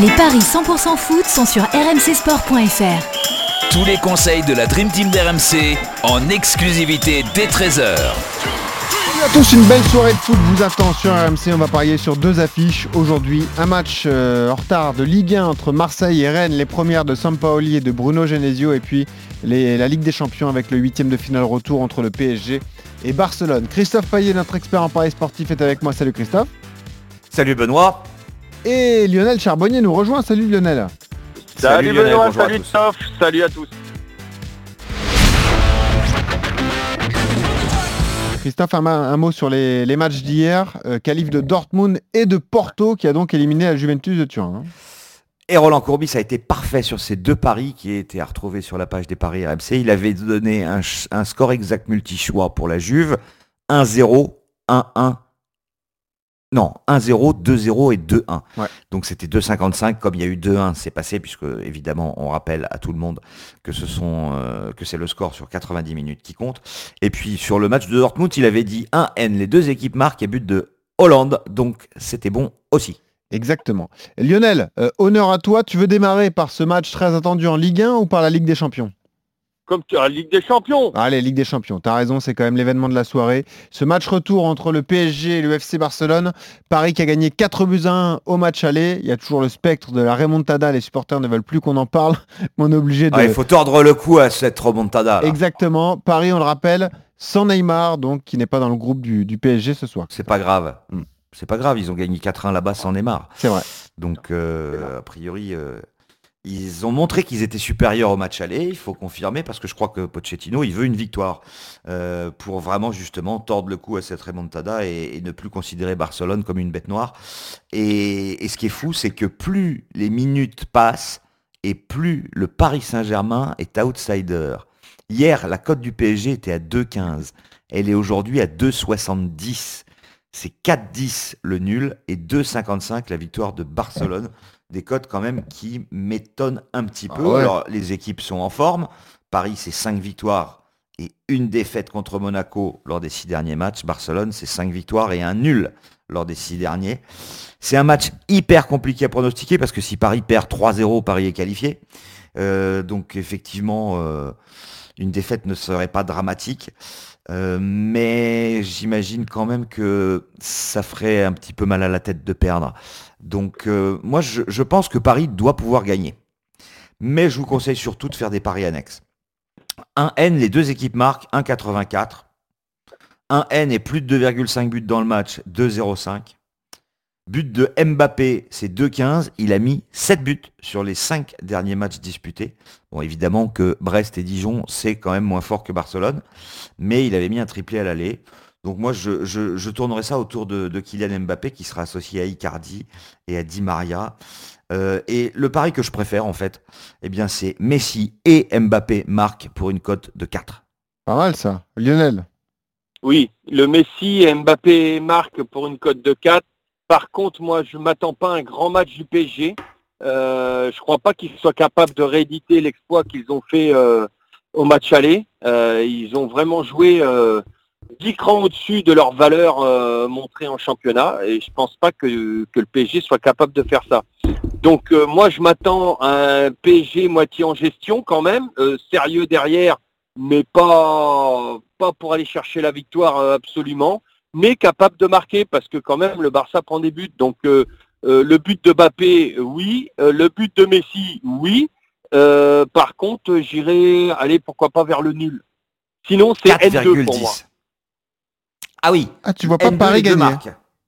Les paris 100% foot sont sur rmcsport.fr. Tous les conseils de la Dream Team d'RMC en exclusivité dès 13h. Salut à tous, une belle soirée de foot vous attend sur RMC. On va parier sur deux affiches aujourd'hui. Un match euh, en retard de Ligue 1 entre Marseille et Rennes, les premières de Sampaoli et de Bruno Genesio, et puis les- la Ligue des Champions avec le huitième de finale retour entre le PSG et Barcelone. Christophe Payet, notre expert en paris sportif, est avec moi. Salut Christophe. Salut Benoît. Et Lionel Charbonnier nous rejoint. Salut Lionel. Salut, Benoît, salut. Toff, salut à tous. Christophe, un, mot sur les, les matchs d'hier. Euh, qualif de Dortmund et de Porto qui a donc éliminé la Juventus de Turin. hein. Et Roland Courbis a été parfait sur ces deux paris qui étaient à retrouver sur la page des paris RMC. Il avait donné un, un score exact multi-choix pour la Juve. 1-0, 1-1. Non, 1-0, 2-0 et 2-1. Ouais. Donc c'était 2,55. Comme il y a eu 2-1, c'est passé puisque évidemment on rappelle à tout le monde que ce sont euh, que c'est le score sur 90 minutes qui compte. Et puis sur le match de Dortmund, il avait dit 1N. Les deux équipes marquent et but de Hollande. Donc c'était bon aussi. Exactement. Lionel, euh, honneur à toi. Tu veux démarrer par ce match très attendu en Ligue 1 ou par la Ligue des Champions? Comme tu as la Ligue des Champions. Allez, Ligue des Champions. T'as raison, c'est quand même l'événement de la soirée. Ce match retour entre le PSG et le FC Barcelone. Paris qui a gagné 4 buts à 1 au match aller. Il y a toujours le spectre de la remontada. Les supporters ne veulent plus qu'on en parle. Mais on est obligé de... Ah, il faut tordre le cou à cette remontada. là. Exactement. Paris, on le rappelle, sans Neymar, donc qui n'est pas dans le groupe du, du PSG ce soir. C'est pas grave. Mm. C'est pas grave, ils ont gagné 4-1 là-bas sans Neymar. C'est vrai. Donc, euh, a priori, euh, ils ont montré qu'ils étaient supérieurs au match aller. Il faut confirmer parce que je crois que Pochettino, il veut une victoire euh, pour vraiment justement tordre le cou à cette remontada et, et ne plus considérer Barcelone comme une bête noire. Et, et ce qui est fou, c'est que plus les minutes passent et plus le Paris Saint-Germain est outsider. Hier, la cote du PSG était à 2,15. Elle est aujourd'hui à 2,70. C'est 4,10 le nul et 2,55 la victoire de Barcelone. Des cotes quand même qui m'étonnent un petit peu. Ah ouais. Alors, les équipes sont en forme. Paris, c'est 5 victoires et une défaite contre Monaco lors des 6 derniers matchs. Barcelone, c'est 5 victoires et un nul lors des 6 derniers. C'est un match hyper compliqué à pronostiquer parce que si Paris perd 3-0, Paris est qualifié. Euh, donc effectivement, euh, une défaite ne serait pas dramatique. Euh, mais j'imagine quand même que ça ferait un petit peu mal à la tête de perdre. Donc euh, moi, je, pense que Paris doit pouvoir gagner. Mais je vous conseille surtout de faire des paris annexes. 1 N, les deux équipes marquent 1,84. 1 N et plus de 2,5 buts dans le match, 2,05. But de Mbappé, c'est 2,15. Il a mis 7 buts sur les 5 derniers matchs disputés. Bon, évidemment que Brest et Dijon, c'est quand même moins fort que Barcelone. Mais il avait mis un triplé à l'aller. Donc moi, je, je, je tournerai ça autour de, de Kylian Mbappé, qui sera associé à Icardi et à Di Maria. Euh, et le pari que je préfère, en fait, eh bien, c'est Messi et Mbappé marquent pour une cote de 4. Pas mal ça. Lionel. Oui, le Messi et Mbappé marquent pour une cote de 4. Par contre, moi, je m'attends pas à un grand match du PSG. Euh, je crois pas qu'ils soient capables de rééditer l'exploit qu'ils ont fait euh, au match aller. Euh, ils ont vraiment joué euh, 10 crans au-dessus de leur valeur montrée en championnat et je pense pas que, le PSG soit capable de faire ça. Donc moi je m'attends à un PSG moitié en gestion quand même, sérieux derrière, mais pas, pour aller chercher la victoire absolument, mais capable de marquer parce que quand même le Barça prend des buts. Donc euh, euh, le but de Mbappé, oui, Euh, le but de Messi, oui. Euh, par contre, j'irai aller pourquoi pas vers le nul. Sinon c'est N2 pour moi. 4,10. Ah oui, Ah, tu vois pas N2, Paris gagner.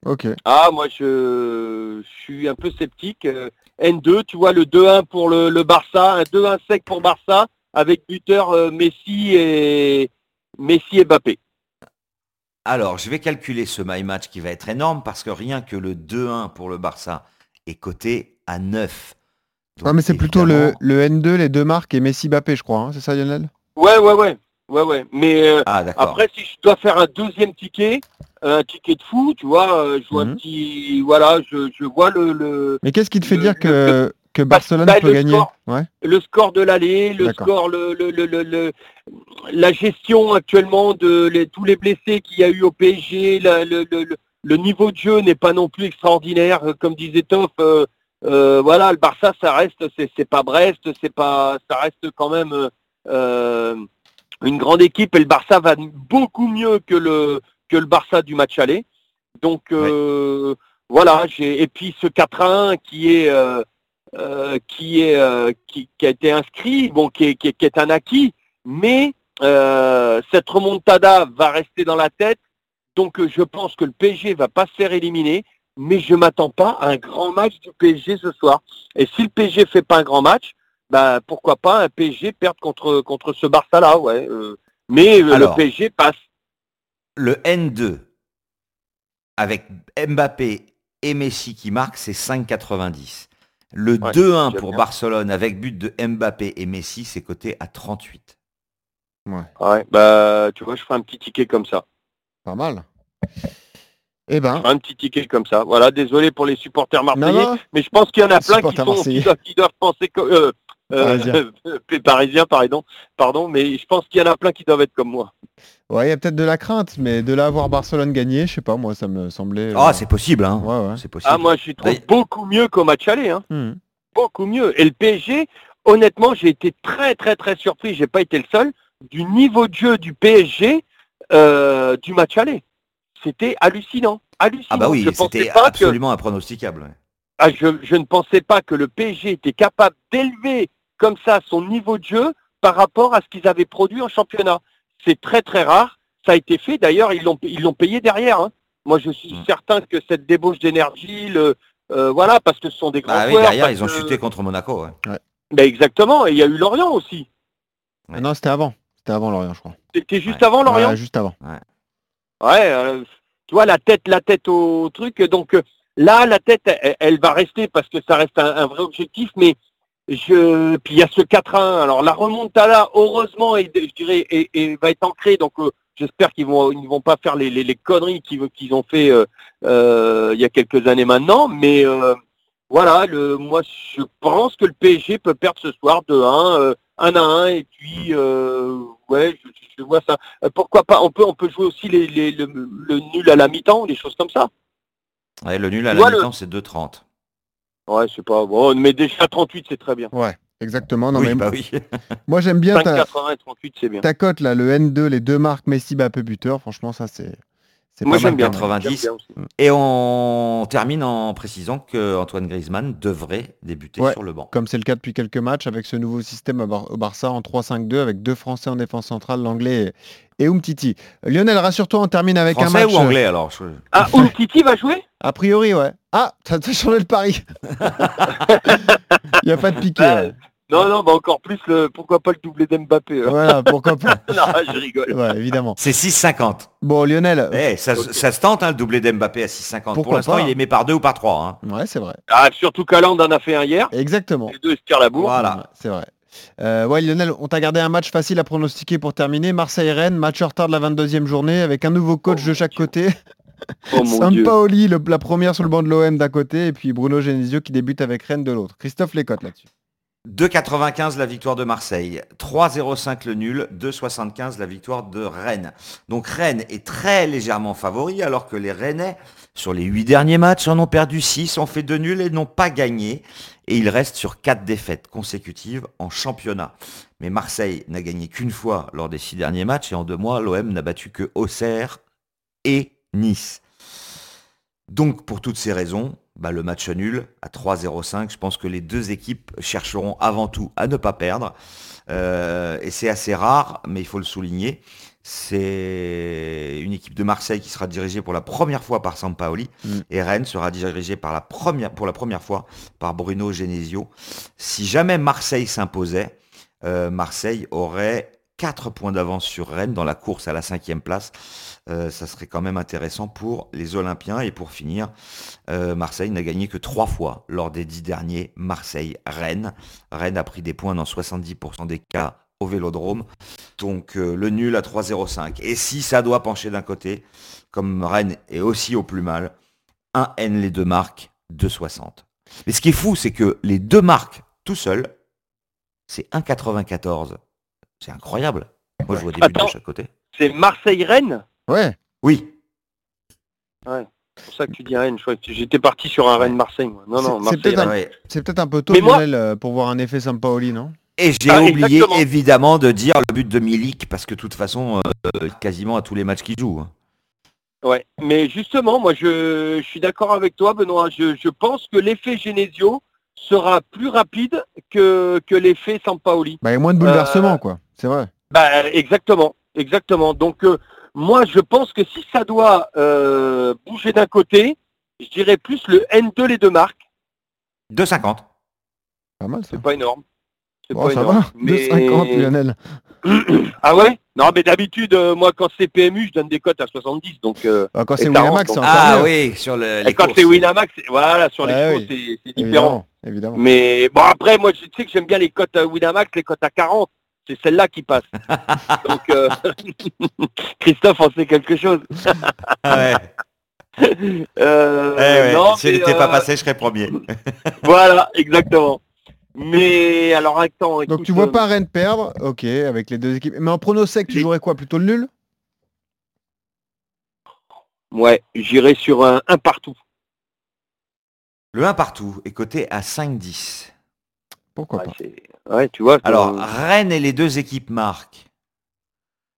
Ok. Ah, moi, je, je suis un peu sceptique. Euh, N2, tu vois, le 2-1 pour le, le Barça, un 2-1 sec pour Barça, avec buteur euh, Messi et Messi et Mbappé. Alors, je vais calculer ce my match qui va être énorme parce que rien que le 2-1 pour le Barça est coté à 9. Donc, Ouais, mais c'est plutôt le, évidemment- le N2, les deux marques et Messi Bappé, je crois. hein. C'est ça, Lionel? Ouais, ouais, ouais. Ouais, ouais. Mais euh, Ah, d'accord. après, si je dois faire un deuxième ticket, un ticket de fou, tu vois, euh, je vois Mhm. un petit. Voilà, je, je vois le, le, Mais qu'est-ce qui te fait Le- dire que, que Barcelone bah, peut le gagner score. Ouais. le score de l'aller, le score, le, le, le, le- le- la gestion actuellement de les- tous les blessés qu'il y a eu au PSG, la- le, niveau de jeu n'est pas non plus extraordinaire, euh, comme disait Toff. euh, euh, voilà, le Barça, ça reste, c'est pas Brest, c'est pas, ça reste quand même euh, une grande équipe et le Barça va beaucoup mieux que le que le Barça du match aller. Donc voilà, j'ai et puis ce 4 à 1 qui est euh, qui est euh, qui, qui a été inscrit, bon, qui est, qui est, qui est un acquis, mais euh, cette remontada va rester dans la tête. Donc je pense que le PSG va pas se faire éliminer, mais je m'attends pas à un grand match du PSG ce soir. Et si le PSG fait pas un grand match, bah pourquoi pas un PSG perdre contre contre ce Barça là, ouais. mais Alors. le PSG passe. Le N2 avec Mbappé et Messi qui marquent, c'est 5,90. Le Ouais, 2-1 j'aime pour bien. Barcelone avec but de Mbappé et Messi, c'est coté à 38. Ouais, bah tu vois, je ferai un petit ticket comme ça. Pas mal. Eh ben, Un petit ticket comme ça. Voilà, désolé pour les supporters marseillais, non, mais je pense qu'il y en a plein qui, Supporters sont, marseillais. qui, doivent, qui doivent penser que euh, euh, euh, parisiens, pardon, pardon, mais je pense qu'il y en a plein qui doivent être comme moi. ouais, il y a peut-être de la crainte, mais de là avoir Barcelone gagné, je sais pas, moi, ça me semblait. Ah, euh, c'est possible, hein. Ouais, ouais. C'est possible. Ah, moi, je trouve beaucoup mieux qu'au match aller, hein. Hmm. beaucoup mieux. Et le PSG, honnêtement, j'ai été très très très surpris, j'ai pas été le seul, du niveau de jeu du PSG euh, du match aller. C'était hallucinant. Hallucinant. Ah bah oui, je pensais c'était pas que absolument impronosticable. ah, je, je ne pensais pas que le PSG était capable d'élever comme ça son niveau de jeu par rapport à ce qu'ils avaient produit en championnat. C'est très très rare. Ça a été fait. D'ailleurs, ils l'ont ils l'ont payé derrière. hein. Moi, je suis Mm. certain que cette débauche d'énergie, le euh, voilà, parce que ce sont des grands Ah oui, derrière, ils ont que- chuté contre Monaco. ouais. Ben, exactement. Et il y a eu Lorient aussi. Ouais. Non, c'était avant. C'était avant Lorient, je crois. C'était juste Ouais. avant Lorient. Ouais, juste avant. Ouais, euh, tu vois la tête, la tête au truc. Donc euh, là, la tête, elle, elle va rester parce que ça reste un, un vrai objectif. Mais je, puis il y a ce 4-1. Alors la remontada, heureusement, et, je dirais, va être ancrée. Donc euh, j'espère qu'ils vont, ils vont pas faire les, les, les conneries qu'ils qu'ils ont fait euh, euh, il y a quelques années maintenant. Mais voilà, le, moi je pense que le PSG peut perdre ce soir de 1, euh, 1 à 1 et puis ouais, je, je vois ça. Pourquoi pas On peut on peut jouer aussi les, les- le, le nul à la mi-temps, des choses comme ça. Ouais, le nul à la mi-temps, c'est 2,30. Ouais, c'est pas bon, mais déjà 38 c'est très bien. Ouais, exactement. Non, oui, mais bah oui. moi, j'aime bien ta, 5,80 et 38 c'est bien. ta cote, là, le N2, les deux marques, Messi, Mbappé, buteur. Franchement, ça, c'est. C'est Moi pas j'aime bien. quand même. 90. J'aime bien aussi. Et on termine en précisant que Antoine Griezmann devrait débuter Ouais. sur le banc. Comme c'est le cas depuis quelques matchs, avec ce nouveau système au Barça en 3-5-2, avec deux Français en défense centrale, l'anglais et, Umtiti. Lionel, rassure-toi, on termine avec Français un match. ou anglais alors je- Ah, Umtiti va jouer? A priori, ouais. Ah, t'as changé le pari. Il n'y a pas de piqué. Ah, ouais. Non, non, bah encore plus le pourquoi pas le doublé d'Mbappé. hein. Voilà, pourquoi pas. non, je rigole. Ouais, évidemment. C'est 6,50. Bon, Lionel. Eh, ça, ça se tente, hein, le doublé d'Mbappé à 6,50. Pour Pourquoi l'instant, pas il est mis par deux ou par trois. hein. Ouais, c'est vrai. Ah, surtout qu'Aland en a fait un hier. Exactement. Les deux se tirent la bourre. Voilà. C'est vrai. Euh, ouais, Lionel, on t'a gardé un match facile à pronostiquer pour terminer. Marseille-Rennes, match en retard de la 22e journée avec un nouveau coach Oh, de chaque côté. Oh mon dieu. Sampaoli, le- la première sur le banc de l'OM d'un côté, et puis Bruno Genesio qui débute avec Rennes de l'autre. Christophe Lécotte là-dessus. 2,95 la victoire de Marseille, 3,05 le nul, 2,75 la victoire de Rennes. Donc Rennes est très légèrement favori alors que les Rennais, sur les 8 derniers matchs, en ont perdu 6, ont fait 2 nuls et n'ont pas gagné. Et ils restent sur 4 défaites consécutives en championnat. Mais Marseille n'a gagné qu'une fois lors des 6 derniers matchs et en deux mois, l'OM n'a battu que Auxerre et Nice. Donc pour toutes ces raisons, bah, le match nul à 3-0-5, je pense que les deux équipes chercheront avant tout à ne pas perdre. Euh, et c'est assez rare, mais il faut le souligner. C'est une équipe de Marseille qui sera dirigée pour la première fois par Sampaoli Mm. et Rennes sera dirigée par la première, pour la première fois par Bruno Genesio. Si jamais Marseille s'imposait, euh, Marseille aurait 4 points d'avance sur Rennes dans la course à la cinquième place. Euh, ça serait quand même intéressant pour les Olympiens. Et pour finir, euh, Marseille n'a gagné que trois fois lors des dix derniers Marseille-Rennes. Rennes a pris des points dans 70% des cas au Vélodrome. Donc euh, le nul à 3-0-5. Et si ça doit pencher d'un côté, comme Rennes est aussi au plus mal, un N les deux marques, 2,60. Mais ce qui est fou, c'est que les deux marques tout seuls, c'est 1,94. C'est incroyable. Moi, je vois des buts de chaque côté. C'est Marseille-Rennes Ouais, Oui. C'est pour ça que tu dis Rennes. Je crois que J'étais parti sur un Rennes-Marseille. moi. Non, C'est- non, c'est Marseille. peut-être un- Rennes. Ouais. C'est peut-être un peu tôt, Mais moi- Lionel, euh, pour voir un effet Sampaoli, non? Et j'ai Ah, oublié exactement. évidemment de dire le but de Milik parce que de toute façon, euh, quasiment à tous les matchs qu'il joue. hein. Ouais. Mais justement, moi, je, je suis d'accord avec toi, Benoît. Je, je pense que l'effet Genesio sera plus rapide que, que l'effet Sampaoli. Bah, il y a moins de bouleversements, quoi. C'est vrai. Bah, exactement, exactement. Donc, euh, moi, je pense que si ça doit euh, bouger d'un côté, je dirais plus le N2 les deux marques. 2,50. Pas mal, ça. C'est pas énorme. C'est Bon, pas ça énorme. va. 2,50, Lionel. Ah ouais? Non, mais d'habitude, euh, moi, quand c'est PMU, je donne des cotes à 70. Donc, euh, Bah, quand c'est Winamax, Ah oui, sur le, les et quand c'est Winamax, c'est- voilà, sur les Ah oui. c'est c'est différent. Évidemment, évidemment. Mais bon, après, moi, je sais que j'aime bien les cotes à Winamax, les cotes à 40. C'est celle-là qui passe. Donc, euh, Christophe en sait quelque chose. Ah ouais. Euh, Eh ouais, non, si elle mais, n'était pas euh, passée, je serais premier. Voilà, exactement. Mais alors, attends. Donc écoute, tu vois euh, pas Rennes perdre, ok, avec les deux équipes. Mais en prono sec, tu jouerais quoi Plutôt le nul? Ouais, j'irai sur un, un partout. Le 1 partout est coté à 5,10. Pourquoi Ouais, pas? ouais, tu vois. Alors, euh, Rennes et les deux équipes marquent.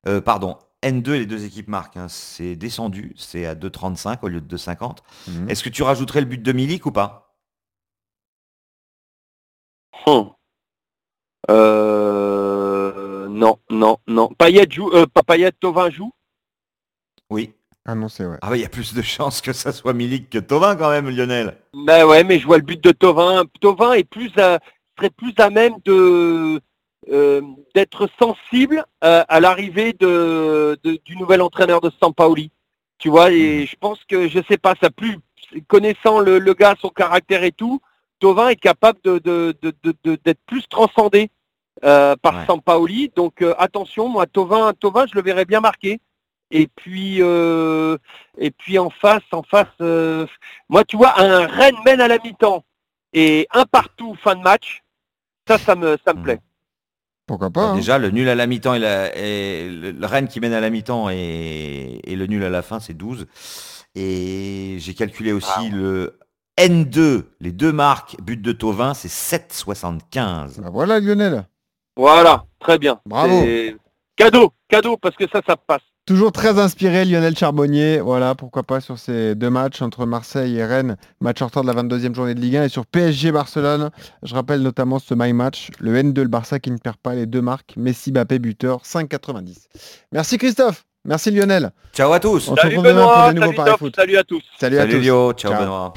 Euh, pardon, N2 et les deux équipes marquent. hein. C'est descendu, c'est à 2,35 au lieu de 2,50. Mhm. Est-ce que tu rajouterais le but de Milik ou pas? Hum. Euh, non, non, non. Payet joue, euh, pas Payet, Tovin joue? Oui. Annoncé, ouais. Ah bah il y a plus de chances que ça soit Milik que Tovin quand même, Lionel. Ben ouais, mais je vois le but de Tovin. Tovin est plus à- serait plus à même de euh, d'être sensible euh, à l'arrivée de, de- du nouvel entraîneur de Sampaoli. Tu vois, et je pense que je sais pas, ça plus connaissant le, le gars, son caractère et tout, Tovin est capable de de- de- de- de- d'être plus transcendé euh, par Ouais. Sampaoli. Donc euh, attention, moi Tovin, Tovin, je le verrais bien marqué. Et puis euh, et puis en face, en face, euh, moi tu vois un Rennes mène à la mi-temps et un partout fin de match, ça ça me ça me Mhm. plaît. Pourquoi pas hein. Déjà, le nul à la mi-temps et, la- et le, le Rennes qui mène à la mi-temps et, et le nul à la fin, c'est 12. Et j'ai calculé aussi Ah. le N2, les deux marques, but de Tovin, c'est 7,75. Bah voilà Lionel. Voilà, très bien. Bravo. Cadeau, cadeau parce que ça ça passe. Toujours très inspiré Lionel Charbonnier. Voilà, pourquoi pas sur ces deux matchs entre Marseille et Rennes, match en retard de la 22e journée de Ligue 1 et sur PSG Barcelone. Je rappelle notamment ce my match, le N2 le Barça qui ne perd pas les deux marques, Messi Bappé buteur 5,90. Merci Christophe. Merci Lionel. Ciao à tous. On se Salut retrouve demain pour Benoît, des nouveaux salut paris Top, foot. salut à tous. Salut, à Salut tous. Lio, ciao, Ciao. Benoît.